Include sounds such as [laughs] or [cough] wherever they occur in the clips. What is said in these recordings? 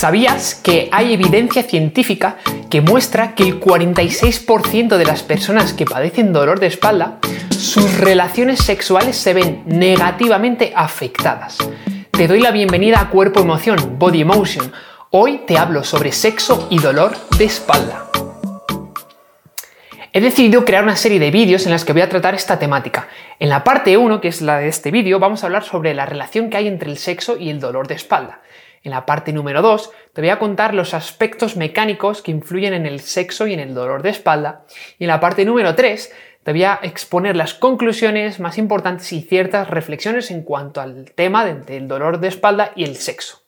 ¿Sabías que hay evidencia científica que muestra que el 46% de las personas que padecen dolor de espalda, sus relaciones sexuales se ven negativamente afectadas? Te doy la bienvenida a Cuerpo Emoción, Body Emotion. Hoy te hablo sobre sexo y dolor de espalda. He decidido crear una serie de vídeos en las que voy a tratar esta temática. En la parte 1, que es la de este vídeo, vamos a hablar sobre la relación que hay entre el sexo y el dolor de espalda. En la parte número 2 te voy a contar los aspectos mecánicos que influyen en el sexo y en el dolor de espalda. Y en la parte número 3 te voy a exponer las conclusiones más importantes y ciertas reflexiones en cuanto al tema del dolor de espalda y el sexo.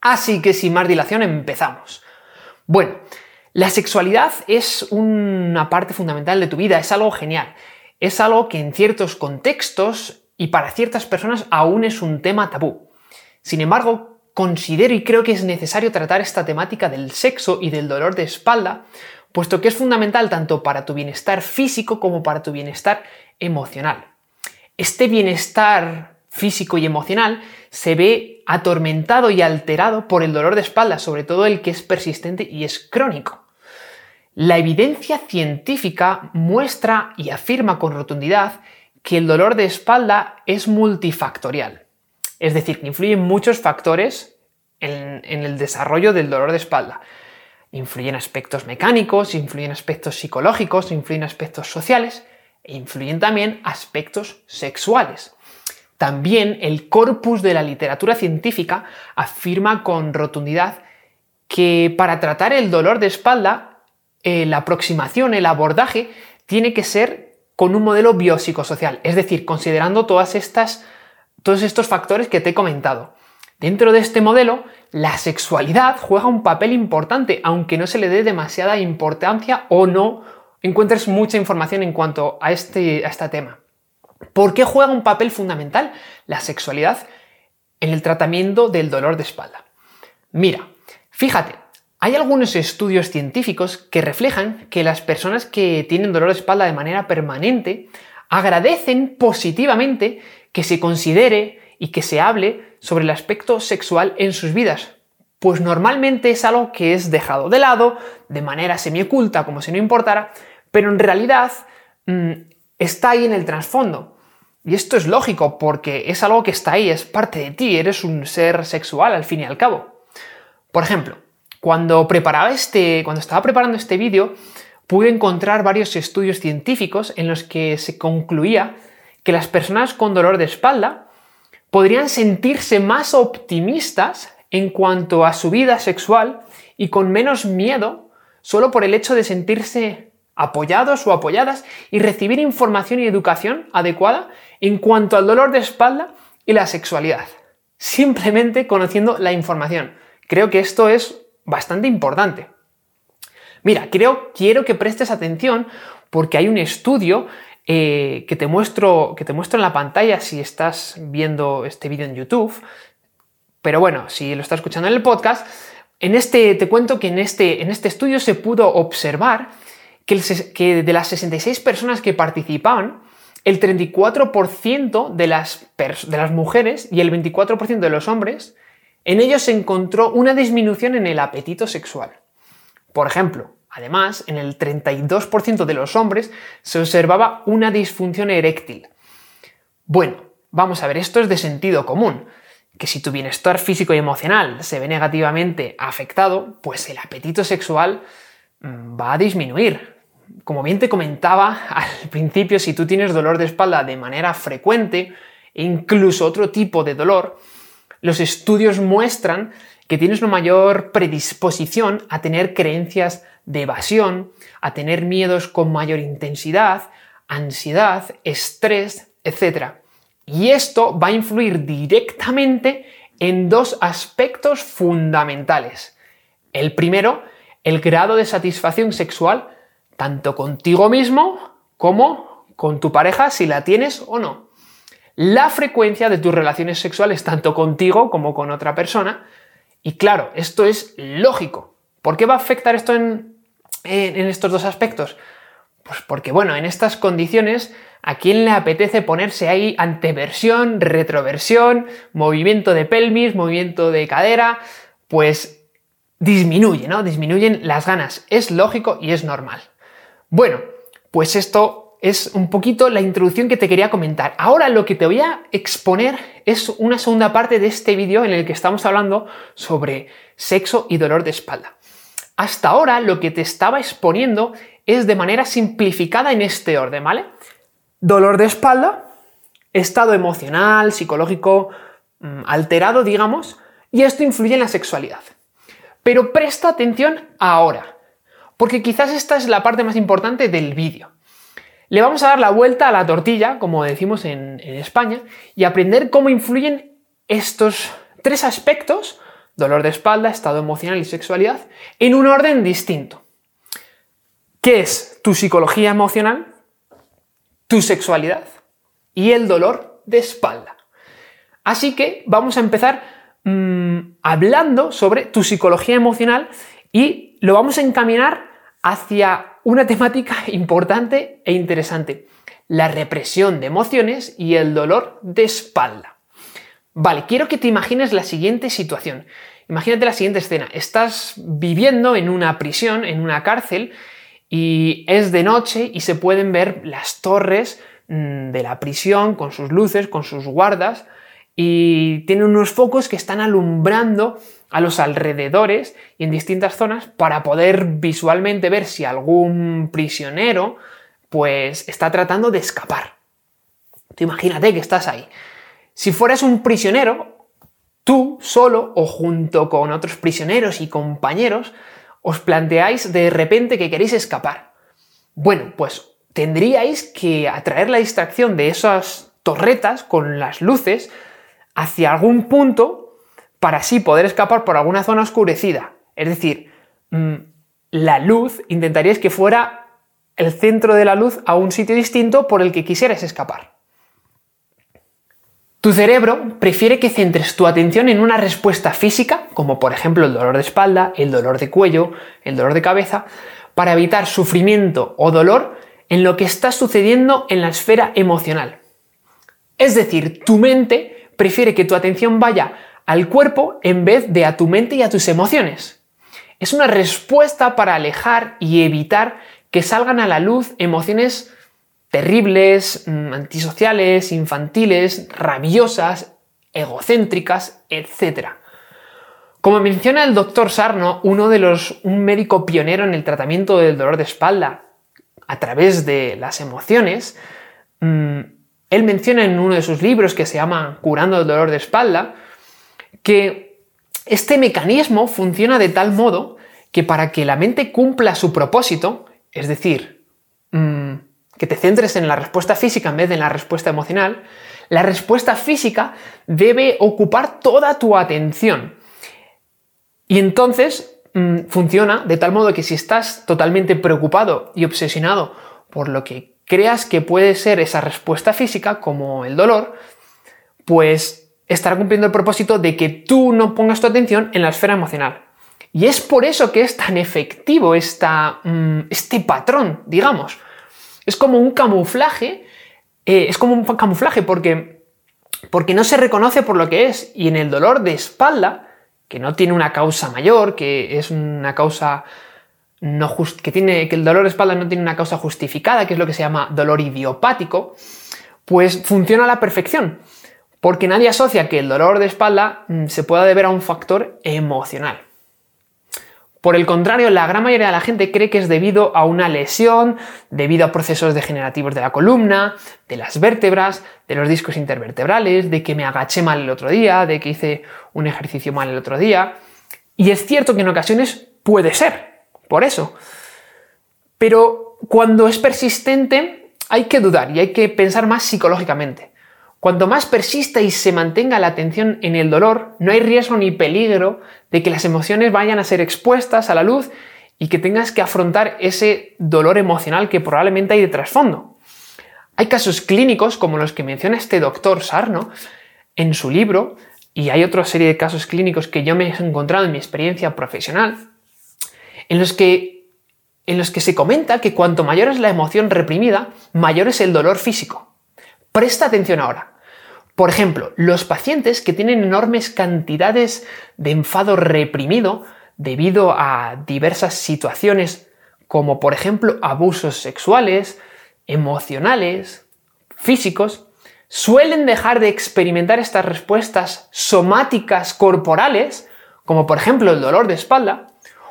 Así que sin más dilación empezamos. Bueno, la sexualidad es una parte fundamental de tu vida, es algo genial. Es algo que en ciertos contextos y para ciertas personas aún es un tema tabú. Sin embargo, considero y creo que es necesario tratar esta temática del sexo y del dolor de espalda, puesto que es fundamental tanto para tu bienestar físico como para tu bienestar emocional. Este bienestar físico y emocional se ve atormentado y alterado por el dolor de espalda, sobre todo el que es persistente y es crónico. La evidencia científica muestra y afirma con rotundidad que el dolor de espalda es multifactorial. Es decir, que influyen muchos factores en, el desarrollo del dolor de espalda. Influyen aspectos mecánicos, influyen aspectos psicológicos, influyen aspectos sociales e influyen también aspectos sexuales. También el corpus de la literatura científica afirma con rotundidad que para tratar el dolor de espalda, eh, la aproximación, el abordaje, tiene que ser con un modelo biopsicosocial, es decir, considerando todas estas todos estos factores que te he comentado. Dentro de este modelo, la sexualidad juega un papel importante, aunque no se le dé demasiada importancia o no encuentres mucha información en cuanto a este, a este tema. ¿Por qué juega un papel fundamental la sexualidad en el tratamiento del dolor de espalda? Mira, fíjate, hay algunos estudios científicos que reflejan que las personas que tienen dolor de espalda de manera permanente agradecen positivamente que se considere y que se hable sobre el aspecto sexual en sus vidas, pues normalmente es algo que es dejado de lado, de manera semioculta, como si no importara, pero en realidad mm, está ahí en el trasfondo. Y esto es lógico, porque es algo que está ahí, es parte de ti, eres un ser sexual al fin y al cabo. Por ejemplo, cuando preparaba este, cuando estaba preparando este vídeo, pude encontrar varios estudios científicos en los que se concluía que las personas con dolor de espalda podrían sentirse más optimistas en cuanto a su vida sexual y con menos miedo solo por el hecho de sentirse apoyados o apoyadas y recibir información y educación adecuada en cuanto al dolor de espalda y la sexualidad. Simplemente conociendo la información. Creo que esto es bastante importante. Mira, creo, quiero que prestes atención porque hay un estudio eh, que, te muestro, que te muestro en la pantalla si estás viendo este vídeo en YouTube. Pero bueno, si lo estás escuchando en el podcast, en este, te cuento que en este, en este estudio se pudo observar que, que de las 66 personas que participaban, el 34% de las, de las mujeres y el 24% de los hombres, en ellos se encontró una disminución en el apetito sexual. Por ejemplo, Además, en el 32% de los hombres se observaba una disfunción eréctil. Bueno, vamos a ver, esto es de sentido común, que si tu bienestar físico y emocional se ve negativamente afectado, pues el apetito sexual mm, va a disminuir. Como bien te comentaba [laughs] al principio, si tú tienes dolor de espalda de manera frecuente e incluso otro tipo de dolor, los estudios muestran que tienes una mayor predisposición a tener creencias de evasión, a tener miedos con mayor intensidad, ansiedad, estrés, etc. Y esto va a influir directamente en dos aspectos fundamentales. El primero, el grado de satisfacción sexual, tanto contigo mismo como con tu pareja, si la tienes o no. La frecuencia de tus relaciones sexuales, tanto contigo como con otra persona. Y claro, esto es lógico. ¿Por qué va a afectar esto en, en, estos dos aspectos? Pues porque, bueno, en estas condiciones, ¿a quién le apetece ponerse ahí anteversión, retroversión, movimiento de pelvis, movimiento de cadera? Pues disminuye, ¿no? Disminuyen las ganas. Es lógico y es normal. Bueno, pues esto es un poquito la introducción que te quería comentar. Ahora lo que te voy a exponer es una segunda parte de este vídeo en el que estamos hablando sobre sexo y dolor de espalda. Hasta ahora lo que te estaba exponiendo es de manera simplificada en este orden, ¿vale? Dolor de espalda, estado emocional, psicológico mm, alterado, digamos, y esto influye en la sexualidad. Pero presta atención ahora, porque quizás esta es la parte más importante del vídeo. Le vamos a dar la vuelta a la tortilla, como decimos en, España, y aprender cómo influyen estos tres aspectos, dolor de espalda, estado emocional y sexualidad, en un orden distinto. ¿Qué es tu psicología emocional, tu sexualidad y el dolor de espalda? Así que vamos a empezar mmm, hablando sobre tu psicología emocional y lo vamos a encaminar hacia una temática [laughs] importante e interesante, la represión de emociones y el dolor de espalda. Vale, quiero que te imagines la siguiente situación. Imagínate la siguiente escena. Estás viviendo en una prisión, en una cárcel, y es de noche y se pueden ver las torres mm, de la prisión con sus luces, con sus guardas y tiene unos focos que están alumbrando a los alrededores y en distintas zonas para poder visualmente ver si algún prisionero pues está tratando de escapar. Tú imagínate que estás ahí. Si fueras un prisionero, tú solo o junto con otros prisioneros y compañeros os planteáis de repente que queréis escapar. Bueno, pues tendríais que atraer la distracción de esas torretas con las luces hacia algún punto para así poder escapar por alguna zona oscurecida. Es decir, mm, la luz intentaríais que fuera el centro de la luz a un sitio distinto por el que quisieras escapar. Tu cerebro prefiere que centres tu atención en una respuesta física, como por ejemplo el dolor de espalda, el dolor de cuello, el dolor de cabeza, para evitar sufrimiento o dolor en lo que está sucediendo en la esfera emocional. Es decir, tu mente prefiere que tu atención vaya al cuerpo en vez de a tu mente y a tus emociones. Es una respuesta para alejar y evitar que salgan a la luz emociones terribles, mm, antisociales, infantiles, rabiosas, egocéntricas, etc. Como menciona el doctor Sarno, uno de los, un médico pionero en el tratamiento del dolor de espalda a través de las emociones, mm, él menciona en uno de sus libros que se llama Curando el dolor de espalda, que este mecanismo funciona de tal modo que para que la mente cumpla su propósito, es decir, mm, que te centres en la respuesta física en vez de en la respuesta emocional, la respuesta física debe ocupar toda tu atención. Y entonces mm, funciona de tal modo que si estás totalmente preocupado y obsesionado por lo que creas que puede ser esa respuesta física, como el dolor, pues estará cumpliendo el propósito de que tú no pongas tu atención en la esfera emocional. Y es por eso que es tan efectivo esta, mm, este patrón, digamos. Es como un camuflaje, eh, es como un camuflaje porque, porque no se reconoce por lo que es. Y en el dolor de espalda, que no tiene una causa mayor, que es una causa no que tiene que el dolor de espalda no tiene una causa justificada, que es lo que se llama dolor idiopático, pues funciona a la perfección, porque nadie asocia que el dolor de espalda mm, se pueda deber a un factor emocional. Por el contrario, la gran mayoría de la gente cree que es debido a una lesión, debido a procesos degenerativos de la columna, de las vértebras, de los discos intervertebrales, de que me agaché mal el otro día, de que hice un ejercicio mal el otro día. Y es cierto que en ocasiones puede ser, por eso. Pero cuando es persistente, hay que dudar y hay que pensar más psicológicamente. Cuanto más persista y se mantenga la atención en el dolor, no hay riesgo ni peligro de que las emociones vayan a ser expuestas a la luz y que tengas que afrontar ese dolor emocional que probablemente hay de trasfondo. Hay casos clínicos como los que menciona este doctor Sarno en su libro, y hay otra serie de casos clínicos que yo me he encontrado en mi experiencia profesional, en los que, en los que se comenta que cuanto mayor es la emoción reprimida, mayor es el dolor físico. Presta atención ahora. Por ejemplo, los pacientes que tienen enormes cantidades de enfado reprimido debido a diversas situaciones como por ejemplo abusos sexuales, emocionales, físicos, suelen dejar de experimentar estas respuestas somáticas corporales, como por ejemplo el dolor de espalda,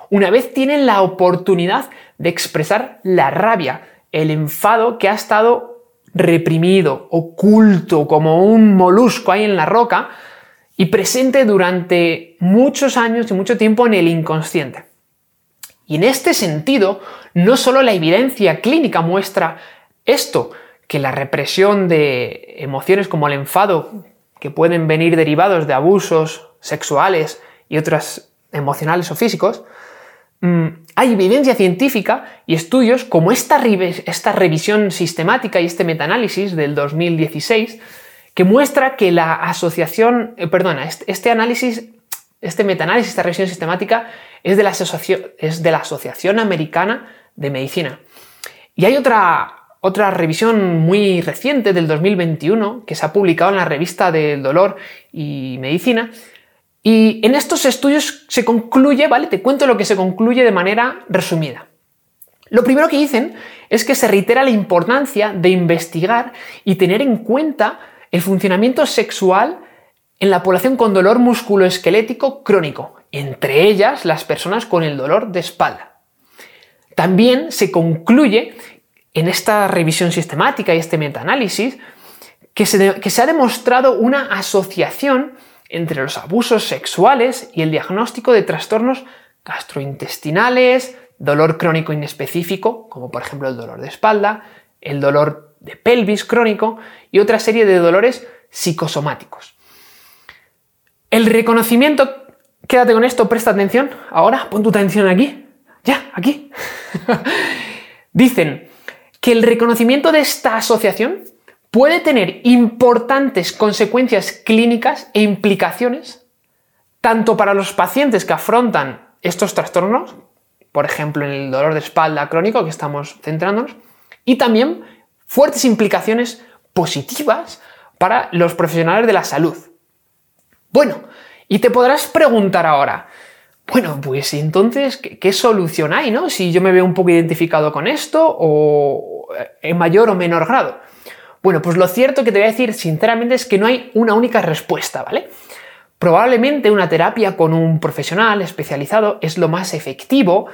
una vez tienen la oportunidad de expresar la rabia, el enfado que ha estado reprimido, oculto, como un molusco ahí en la roca, y presente durante muchos años y mucho tiempo en el inconsciente. Y en este sentido, no solo la evidencia clínica muestra esto, que la represión de emociones como el enfado, que pueden venir derivados de abusos sexuales y otras emocionales o físicos, hay evidencia científica y estudios como esta, esta revisión sistemática y este metaanálisis del 2016 que muestra que la asociación, eh, perdona, este, este, análisis, este metaanálisis, esta revisión sistemática es de, la es de la Asociación Americana de Medicina. Y hay otra, otra revisión muy reciente del 2021 que se ha publicado en la revista del dolor y medicina. Y en estos estudios se concluye, ¿vale? Te cuento lo que se concluye de manera resumida. Lo primero que dicen es que se reitera la importancia de investigar y tener en cuenta el funcionamiento sexual en la población con dolor musculoesquelético crónico, entre ellas las personas con el dolor de espalda. También se concluye en esta revisión sistemática y este metaanálisis que que se ha demostrado una asociación entre los abusos sexuales y el diagnóstico de trastornos gastrointestinales, dolor crónico inespecífico, como por ejemplo el dolor de espalda, el dolor de pelvis crónico y otra serie de dolores psicosomáticos. El reconocimiento, quédate con esto, presta atención, ahora pon tu atención aquí, ya, aquí. [laughs] Dicen que el reconocimiento de esta asociación puede tener importantes consecuencias clínicas e implicaciones tanto para los pacientes que afrontan estos trastornos, por ejemplo en el dolor de espalda crónico que estamos centrándonos, y también fuertes implicaciones positivas para los profesionales de la salud. Bueno, y te podrás preguntar ahora, bueno, pues entonces, ¿qué, solución hay, no? Si yo me veo un poco identificado con esto o en mayor o menor grado. Bueno, pues lo cierto que te voy a decir sinceramente es que no hay una única respuesta, ¿vale? Probablemente una terapia con un profesional especializado es lo más efectivo,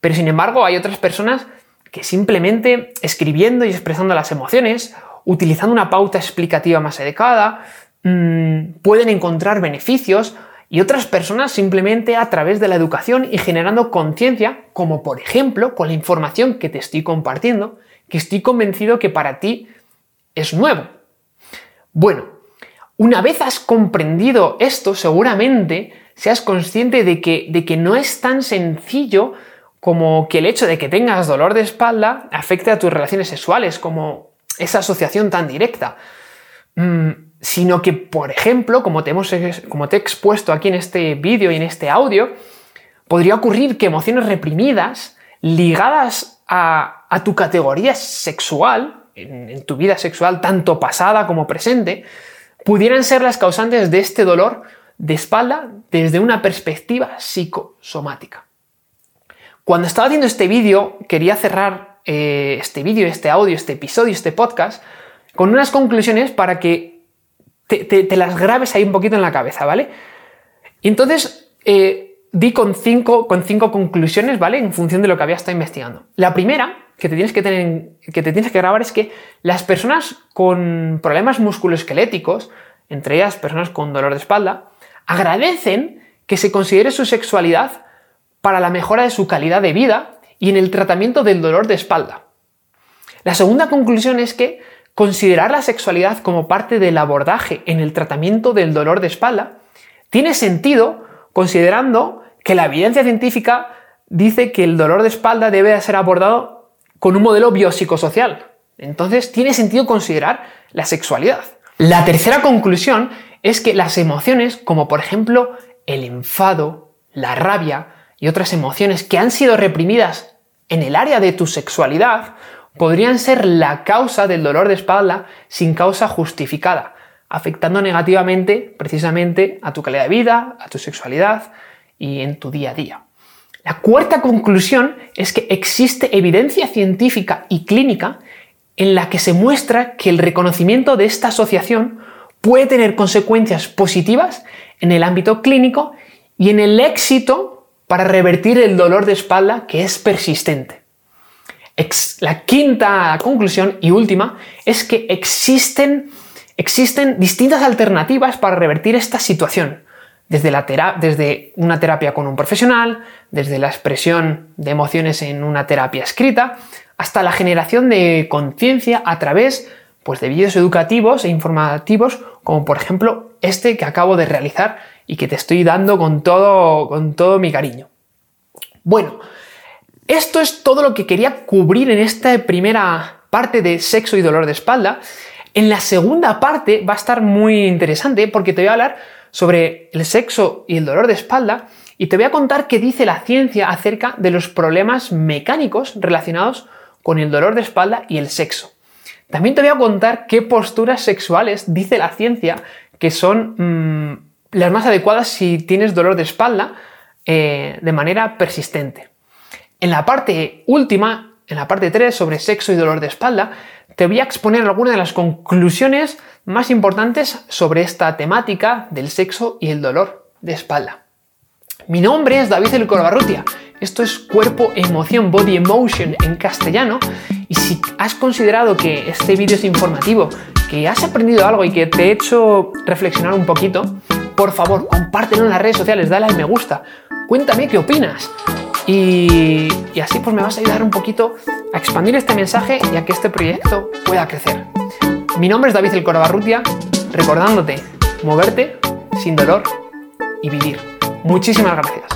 pero sin embargo hay otras personas que simplemente escribiendo y expresando las emociones, utilizando una pauta explicativa más adecuada, mm, pueden encontrar beneficios y otras personas simplemente a través de la educación y generando conciencia, como por ejemplo con la información que te estoy compartiendo, que estoy convencido que para ti es nuevo. Bueno, una vez has comprendido esto, seguramente seas consciente de que, de que no es tan sencillo como que el hecho de que tengas dolor de espalda afecte a tus relaciones sexuales, como esa asociación tan directa. Mm, sino que, por ejemplo, como te, hemos, como te he expuesto aquí en este vídeo y en este audio, podría ocurrir que emociones reprimidas, ligadas a, tu categoría sexual, en, tu vida sexual, tanto pasada como presente, pudieran ser las causantes de este dolor de espalda desde una perspectiva psicosomática. Cuando estaba haciendo este vídeo, quería cerrar eh, este vídeo, este audio, este episodio, este podcast, con unas conclusiones para que te, las grabes ahí un poquito en la cabeza, ¿vale? Y entonces eh, di con cinco, con cinco conclusiones, ¿vale? En función de lo que había estado investigando. La primera que te tienes que, tener, que, te tienes que grabar es que las personas con problemas musculoesqueléticos, entre ellas personas con dolor de espalda, agradecen que se considere su sexualidad para la mejora de su calidad de vida y en el tratamiento del dolor de espalda. La segunda conclusión es que considerar la sexualidad como parte del abordaje en el tratamiento del dolor de espalda tiene sentido considerando que la evidencia científica dice que el dolor de espalda debe ser abordado con un modelo biopsicosocial. Entonces tiene sentido considerar la sexualidad. La tercera conclusión es que las emociones, como por ejemplo el enfado, la rabia, y otras emociones que han sido reprimidas en el área de tu sexualidad podrían ser la causa del dolor de espalda sin causa justificada, afectando negativamente precisamente a tu calidad de vida, a tu sexualidad y en tu día a día. La cuarta conclusión es que existe evidencia científica y clínica en la que se muestra que el reconocimiento de esta asociación puede tener consecuencias positivas en el ámbito clínico y en el éxito para revertir el dolor de espalda que es persistente. La quinta conclusión y última es que existen, existen distintas alternativas para revertir esta situación desde, la desde una terapia con un profesional, desde la expresión de emociones en una terapia escrita, hasta la generación de conciencia a través pues, de vídeos educativos e informativos, como por ejemplo este que acabo de realizar y que te estoy dando con todo, con todo mi cariño. Bueno, esto es todo lo que quería cubrir en esta primera parte de sexo y dolor de espalda. En la segunda parte va a estar muy interesante porque te voy a hablar sobre el sexo y el dolor de espalda y te voy a contar qué dice la ciencia acerca de los problemas mecánicos relacionados con el dolor de espalda y el sexo. También te voy a contar qué posturas sexuales dice la ciencia que son mm, las más adecuadas si tienes dolor de espalda eh, de manera persistente. En la parte última, en la parte 3 sobre sexo y dolor de espalda, te voy a exponer algunas de las conclusiones más importantes sobre esta temática del sexo y el dolor de espalda. Mi nombre es David El Corbarrutia. Esto es Cuerpo, Emoción, Body Emotion en castellano. Y si has considerado que este vídeo es informativo, que has aprendido algo y que te he hecho reflexionar un poquito, por favor, compártelo en las redes sociales, dale al me gusta, cuéntame qué opinas. Y, así pues me vas a ayudar un poquito a expandir este mensaje y a que este proyecto pueda crecer. Mi nombre es David El Corbarrutia, recordándote moverte sin dolor y vivir. Muchísimas gracias.